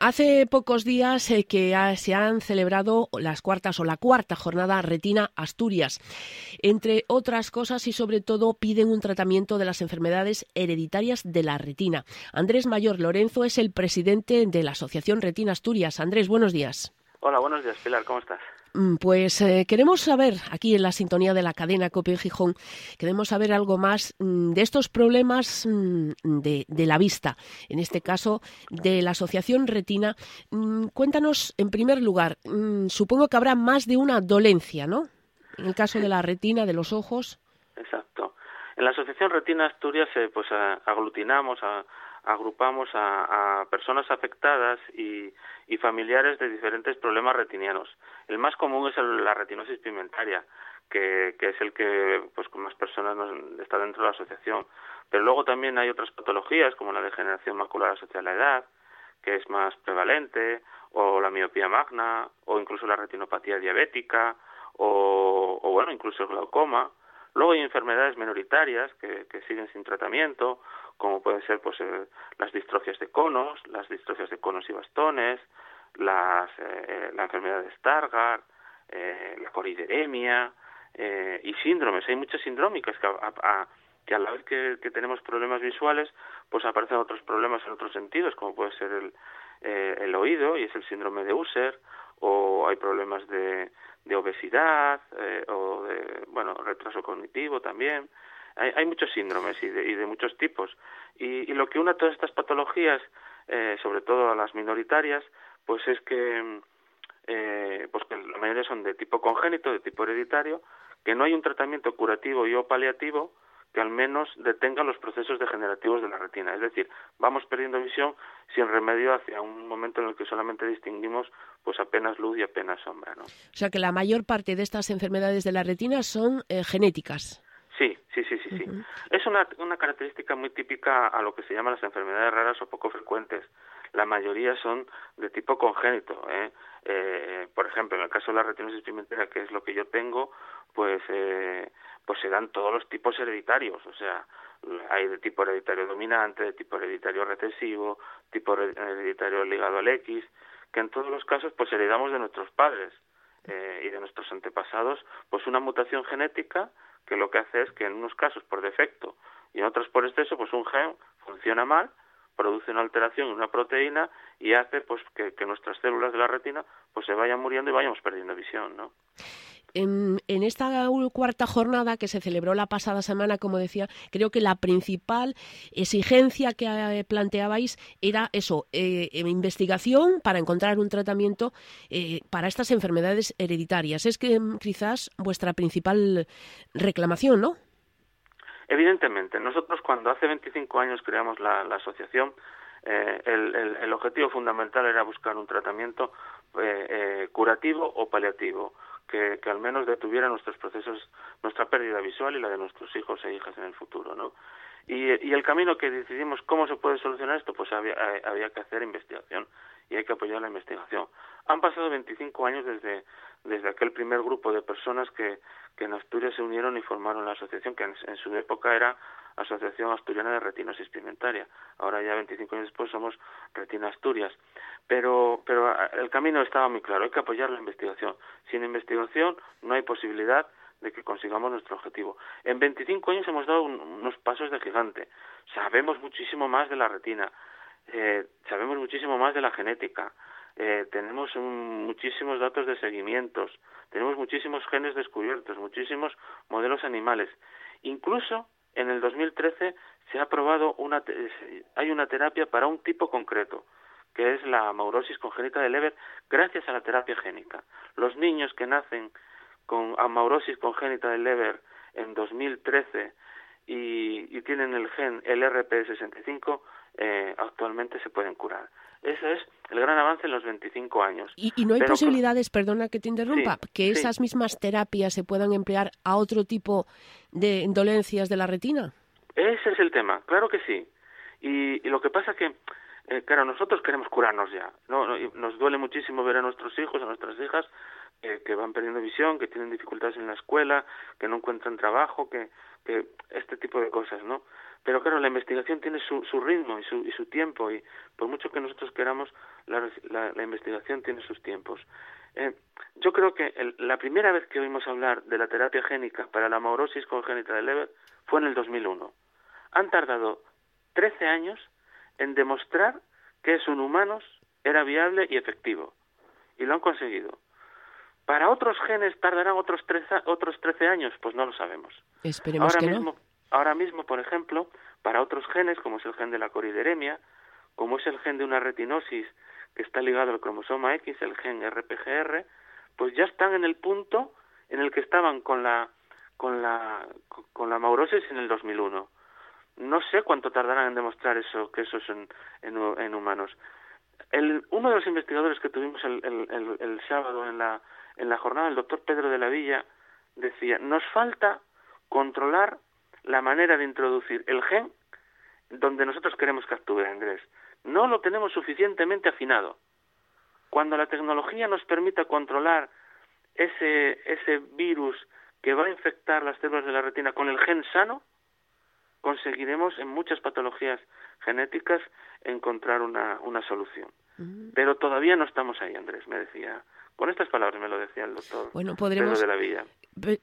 Hace pocos días eh, que se han celebrado las cuartas o la cuarta jornada Retina Asturias. Entre otras cosas y sobre todo piden un tratamiento de las enfermedades hereditarias de la retina. Andrés Mayor Lorenzo es el presidente de la Asociación Retina Asturias. Andrés, buenos días. Hola, buenos días, Pilar, ¿cómo estás? Mm, pues eh, queremos saber, aquí en la sintonía de la cadena Copia Gijón, queremos saber algo más mm, de estos problemas mm, de, la vista, en este caso de la Asociación Retina. cuéntanos, en primer lugar, supongo que habrá más de una dolencia, ¿no? En el caso de la retina, de los ojos. Exacto. En la Asociación Retina Asturias, eh, pues aglutinamos a agrupamos a, personas afectadas y, familiares de diferentes problemas retinianos. El más común es la retinosis pigmentaria, que, es el que pues con más personas está dentro de la asociación. Pero luego también hay otras patologías como la degeneración macular asociada a la edad, que es más prevalente, o la miopía magna, o incluso la retinopatía diabética, o, bueno, incluso el glaucoma. Luego hay enfermedades minoritarias que siguen sin tratamiento, como pueden ser pues las distrofias de conos, las distrofias de conos y bastones, las, eh, la enfermedad de Stargardt, eh, la corideremia eh, y síndromes. Hay muchas sindrómicas que a, que a la vez que, tenemos problemas visuales, pues aparecen otros problemas en otros sentidos, como puede ser el, el oído y es el síndrome de Usher, o hay problemas de, de obesidad o de bueno retraso cognitivo también hay, muchos síndromes y de, muchos tipos. Y, lo que une todas estas patologías, eh, sobre todo a las minoritarias, pues es que, eh, pues que la mayoría son de tipo congénito, de tipo hereditario, que no hay un tratamiento curativo y o paliativo que al menos detenga los procesos degenerativos de la retina. Es decir, vamos perdiendo visión sin remedio hacia un momento en el que solamente distinguimos pues apenas luz y apenas sombra. ¿no? O sea que la mayor parte de estas enfermedades de la retina son eh, genéticas. Sí, sí, sí, sí. Es una, una característica muy típica a lo que se llaman las enfermedades raras o poco frecuentes. La mayoría son de tipo congénito. ¿eh? Eh, por ejemplo, en el caso de la retinosis pigmentaria, que es lo que yo tengo, pues, eh, pues se dan todos los tipos hereditarios. O sea, hay de tipo hereditario dominante, de tipo hereditario recesivo, tipo hereditario ligado al X, que en todos los casos pues heredamos de nuestros padres eh, y de nuestros antepasados pues una mutación genética que lo que hace es que en unos casos por defecto y en otros por exceso, pues un gen funciona mal, produce una alteración en una proteína y hace pues que, que nuestras células de la retina pues se vayan muriendo y vayamos perdiendo visión, ¿no? En, esta cuarta jornada que se celebró la pasada semana, como decía, creo que la principal exigencia que eh, planteabais era eso, eh, investigación para encontrar un tratamiento eh, para estas enfermedades hereditarias. Es que mm, quizás vuestra principal reclamación, ¿no? Evidentemente, nosotros cuando hace 25 años creamos la, asociación, el, objetivo fundamental era buscar un tratamiento curativo o paliativo que, al menos detuviera nuestros procesos, nuestra pérdida visual y la de nuestros hijos e hijas en el futuro, ¿no? Y, el camino que decidimos cómo se puede solucionar esto, pues había, eh, había que hacer investigación y hay que apoyar la investigación. Han pasado 25 años desde, desde aquel primer grupo de personas que, que en Asturias se unieron y formaron la asociación, que en, su época era Asociación Asturiana de Retinosis Pigmentaria. Ahora ya 25 años después somos Retina Asturias. Pero, pero el camino estaba muy claro, hay que apoyar la investigación. Sin investigación no hay posibilidad de que consigamos nuestro objetivo. En 25 años hemos dado unos pasos de gigante. Sabemos muchísimo más de la retina, eh, sabemos muchísimo más de la genética, eh, tenemos muchísimos datos de seguimientos, tenemos muchísimos genes descubiertos, muchísimos modelos animales. Incluso en el 2013 se ha aprobado una, hay una terapia para un tipo concreto, que es la amaurosis congénita de Leber, gracias a la terapia génica. Los niños que nacen con amaurosis congénita de Leber en 2013 y, y tienen el gen LRP65, eh, actualmente se pueden curar. Ese es el gran avance en los 25 años. ¿Y, no hay posibilidades, perdona que te interrumpa, que esas mismas terapias se puedan emplear a otro tipo de dolencias de la retina? Ese es el tema, claro que sí. Y, lo que pasa que, eh, claro, nosotros queremos curarnos ya. ¿no? Nos duele muchísimo ver a nuestros hijos, a nuestras hijas, que van perdiendo visión, que tienen dificultades en la escuela, que no encuentran trabajo, que, que este tipo de cosas, ¿no? pero claro, la investigación tiene su, su ritmo y su, y su tiempo y por mucho que nosotros queramos, la, la, investigación tiene sus tiempos. Eh, yo creo que la primera vez que oímos hablar de la terapia génica para la amaurosis congénita de Leber fue en el 2001. Han tardado 13 años en demostrar que eso en humanos era viable y efectivo. Y lo han conseguido. Para otros genes tardarán otros 13, otros 13 años, pues no lo sabemos. Esperemos ahora que mismo, Ahora mismo, por ejemplo, para otros genes, como es el gen de la corideremia, como es el gen de una retinosis que está ligado al cromosoma X, el gen RPGR, pues ya están en el punto en el que estaban con la con la con la maurosis en el 2001. No sé cuánto tardarán en demostrar eso que eso es en, en, humanos. El, uno de los investigadores que tuvimos el, el, el, sábado en la en la jornada, el doctor Pedro de la Villa, decía nos falta controlar la manera de introducir el gen donde nosotros queremos que actúe, Andrés. No lo tenemos suficientemente afinado. Cuando la tecnología nos permita controlar ese, ese virus que va a infectar las células de la retina con el gen sano, conseguiremos en muchas patologías genéticas encontrar una, una solución. Pero todavía no estamos ahí, Andrés, me decía. Con estas palabras me lo decía el doctor bueno, podremos de la Villa.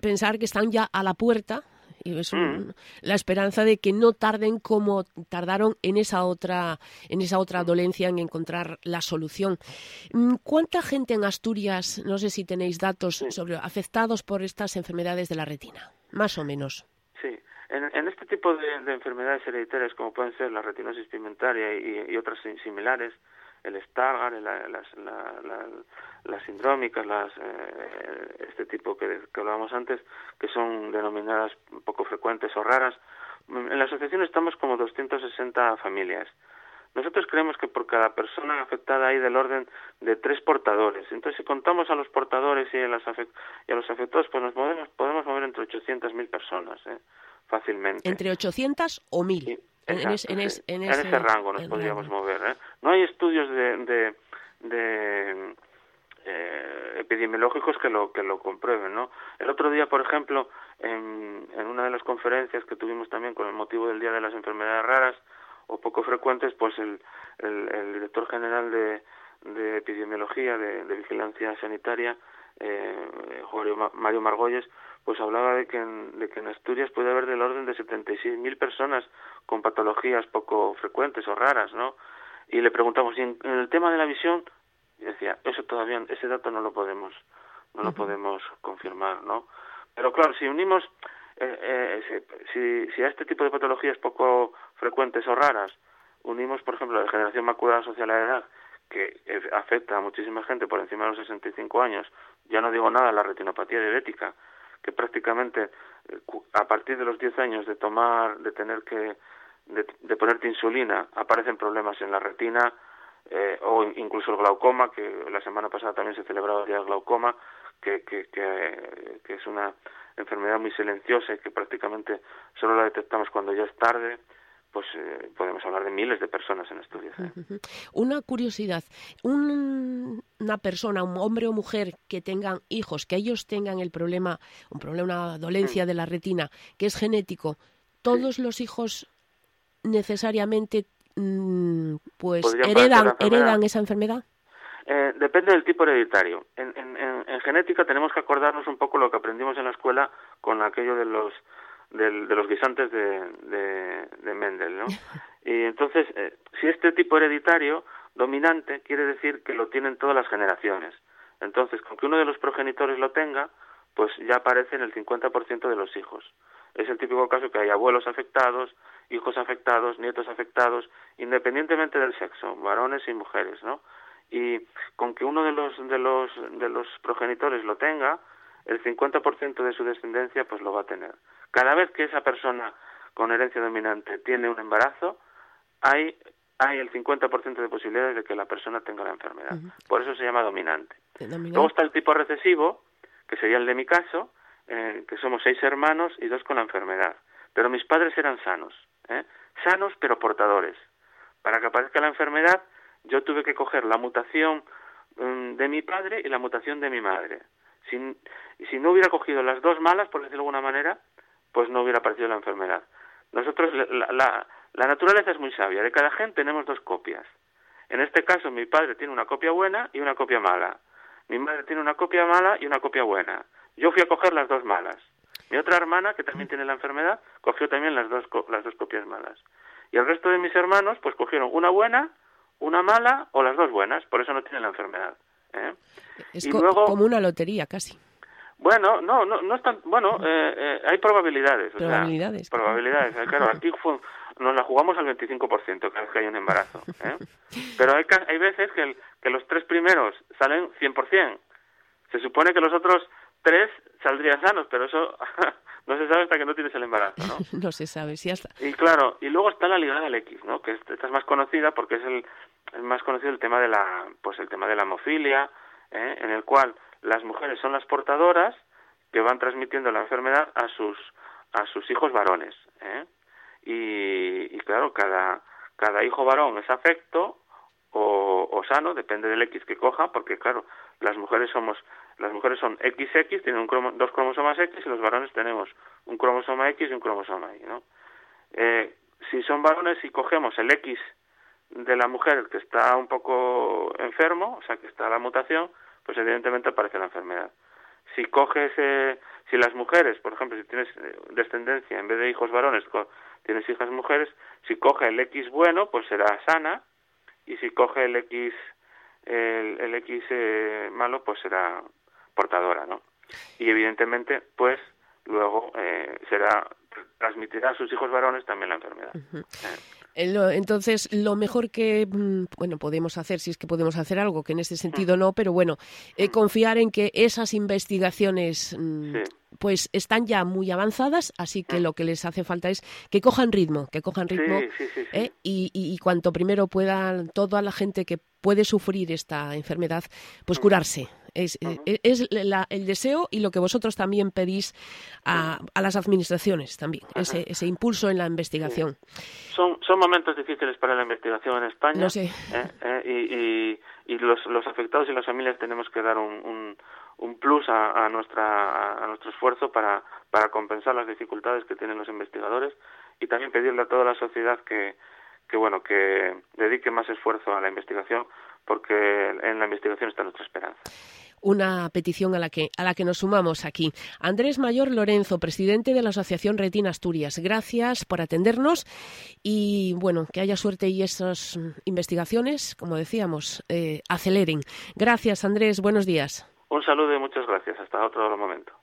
pensar que están ya a la puerta y es mm. la esperanza de que no tarden como tardaron en esa otra en esa otra dolencia en encontrar la solución. Mm, ¿Cuánta gente en Asturias, no sé si tenéis datos sobre afectados por estas enfermedades de la retina, más o menos? Sí, en, este tipo de, enfermedades hereditarias como pueden ser la retinosis pigmentaria y otras similares, el Stargardt, las sindrómicas, las, eh, este tipo que, que hablábamos antes, que son denominadas poco frecuentes o raras. En la asociación estamos como 260 familias. Nosotros creemos que por cada persona afectada hay del orden de tres portadores. Entonces, si contamos a los portadores y a, los afectados, pues nos podemos, podemos mover entre 800 mil personas, ¿eh? fácilmente. ¿Entre 800 o 1000? En, ese, rango nos podríamos mover. ¿eh? No hay estudios de, de, eh, epidemiológicos que lo que lo comprueben, ¿no? El otro día, por ejemplo, en, en una de las conferencias que tuvimos también con el motivo del Día de las Enfermedades Raras o poco frecuentes, pues el, el, director general de, de epidemiología, de, vigilancia sanitaria, eh, Mario Margolles, pues hablaba de que, en, de que en Asturias puede haber del orden de 76.000 personas con patologías poco frecuentes o raras, ¿no? Y le preguntamos, ¿y en, el tema de la visión? Y decía, eso todavía, ese dato no lo podemos, no lo podemos confirmar, ¿no? Pero claro, si unimos, eh, eh, si, si a este tipo de patologías poco frecuentes o raras, unimos, por ejemplo, la degeneración macular asociada a la edad, que afecta a muchísima gente por encima de los 65 años, ya no digo nada, la retinopatía diabética, que prácticamente eh, a partir de los 10 años de tomar, de tener que, de, ponerte insulina, aparecen problemas en la retina eh, o incluso el glaucoma, que la semana pasada también se celebraba el día del glaucoma, que, que, que es una enfermedad muy silenciosa y que prácticamente solo la detectamos cuando ya es tarde pues eh, podemos hablar de miles de personas en Asturias. ¿eh? Una curiosidad, una persona, un hombre o mujer que tengan hijos, que ellos tengan el problema, un problema, una dolencia mm. de la retina, que es genético, ¿todos los hijos necesariamente mm, pues heredan, heredan esa enfermedad? Eh, depende del tipo hereditario. En, en, genética tenemos que acordarnos un poco lo que aprendimos en la escuela con aquello de los de los guisantes de, de, Mendel, ¿no? Y entonces, eh, si este tipo hereditario dominante quiere decir que lo tienen todas las generaciones. Entonces, con que uno de los progenitores lo tenga, pues ya aparece en el 50% de los hijos. Es el típico caso que hay abuelos afectados, hijos afectados, nietos afectados, independientemente del sexo, varones y mujeres, ¿no? Y con que uno de los de los de los progenitores lo tenga, el 50% de su descendencia pues lo va a tener. Cada vez que esa persona con herencia dominante tiene un embarazo, hay, hay el 50% de posibilidades de que la persona tenga la enfermedad. Por eso se llama dominante. Luego está el tipo recesivo, que sería el de mi caso, eh, que somos seis hermanos y dos con la enfermedad. Pero mis padres eran sanos, ¿eh? sanos pero portadores. Para que aparezca la enfermedad, yo tuve que coger la mutación mm, de mi padre y la mutación de mi madre. Si, si no hubiera cogido las dos malas, por decirlo de alguna manera, pues no hubiera aparecido la enfermedad. nosotros, la, la, naturaleza es muy sabia. De cada gen tenemos dos copias. En este caso, mi padre tiene una copia buena y una copia mala. Mi madre tiene una copia mala y una copia buena. Yo fui a coger las dos malas. Mi otra hermana, que también tiene la enfermedad, cogió también las dos, las dos copias malas. Y el resto de mis hermanos, pues cogieron una buena, una mala o las dos buenas. Por eso no tienen la enfermedad. ¿eh? Es como una lotería, casi. Bueno, no, no, no es tan, bueno, eh, eh, hay probabilidades. Probabilidades. probabilidades. Eh, claro, aquí nos la jugamos al 25% cada vez que hay un embarazo. ¿eh? Pero hay, hay veces que, que los tres primeros salen 100%. Se supone que los otros tres saldrían sanos, pero eso no se sabe hasta que no tienes el embarazo, ¿no? no se sabe, si hasta... Y claro, y luego está la ligada al X, ¿no? Que esta es más conocida porque es el, el más conocido el tema de la, pues el tema de la hemofilia, ¿eh? en el cual las mujeres son las portadoras que van transmitiendo la enfermedad a sus a sus hijos varones ¿eh? y, claro cada cada hijo varón es afecto o, o, sano depende del X que coja porque claro las mujeres somos las mujeres son XX tienen un dos cromosomas X y los varones tenemos un cromosoma X y un cromosoma Y no eh, si son varones y cogemos el X de la mujer que está un poco enfermo o sea que está la mutación pues evidentemente aparece la enfermedad. Si coges, eh, si las mujeres, por ejemplo, si tienes eh, descendencia, en vez de hijos varones, tienes hijas mujeres, si coge el X bueno, pues será sana, y si coge el X, el, X eh, malo, pues será portadora, ¿no? Y evidentemente, pues luego eh, será transmitirá a sus hijos varones también la enfermedad. Entonces, lo mejor que mm, bueno podemos hacer, si es que podemos hacer algo, que en ese sentido no, pero bueno, eh, confiar en que esas investigaciones mm, pues están ya muy avanzadas, así que lo que les hace falta es que cojan ritmo, que cojan ritmo ¿eh? y, y, cuanto primero puedan toda la gente que puede sufrir esta enfermedad, pues curarse. Es, eh, es el deseo y lo que vosotros también pedís a, a las administraciones también, ese, ese, impulso en la investigación. Son, son momentos difíciles para la investigación en España. No sé. ¿eh? ¿eh? y, y, los, los afectados y las familias tenemos que dar un, un, plus a, a, nuestra, a nuestro esfuerzo para, para compensar las dificultades que tienen los investigadores y también pedirle a toda la sociedad que, que bueno que dedique más esfuerzo a la investigación porque en la investigación está nuestra esperanza una petición a la que a la que nos sumamos aquí. Andrés Mayor Lorenzo, presidente de la Asociación Retina Asturias. Gracias por atendernos y bueno, que haya suerte y esas investigaciones, como decíamos, eh, aceleren. Gracias, Andrés. Buenos días. Un saludo y muchas gracias. Hasta otro momento.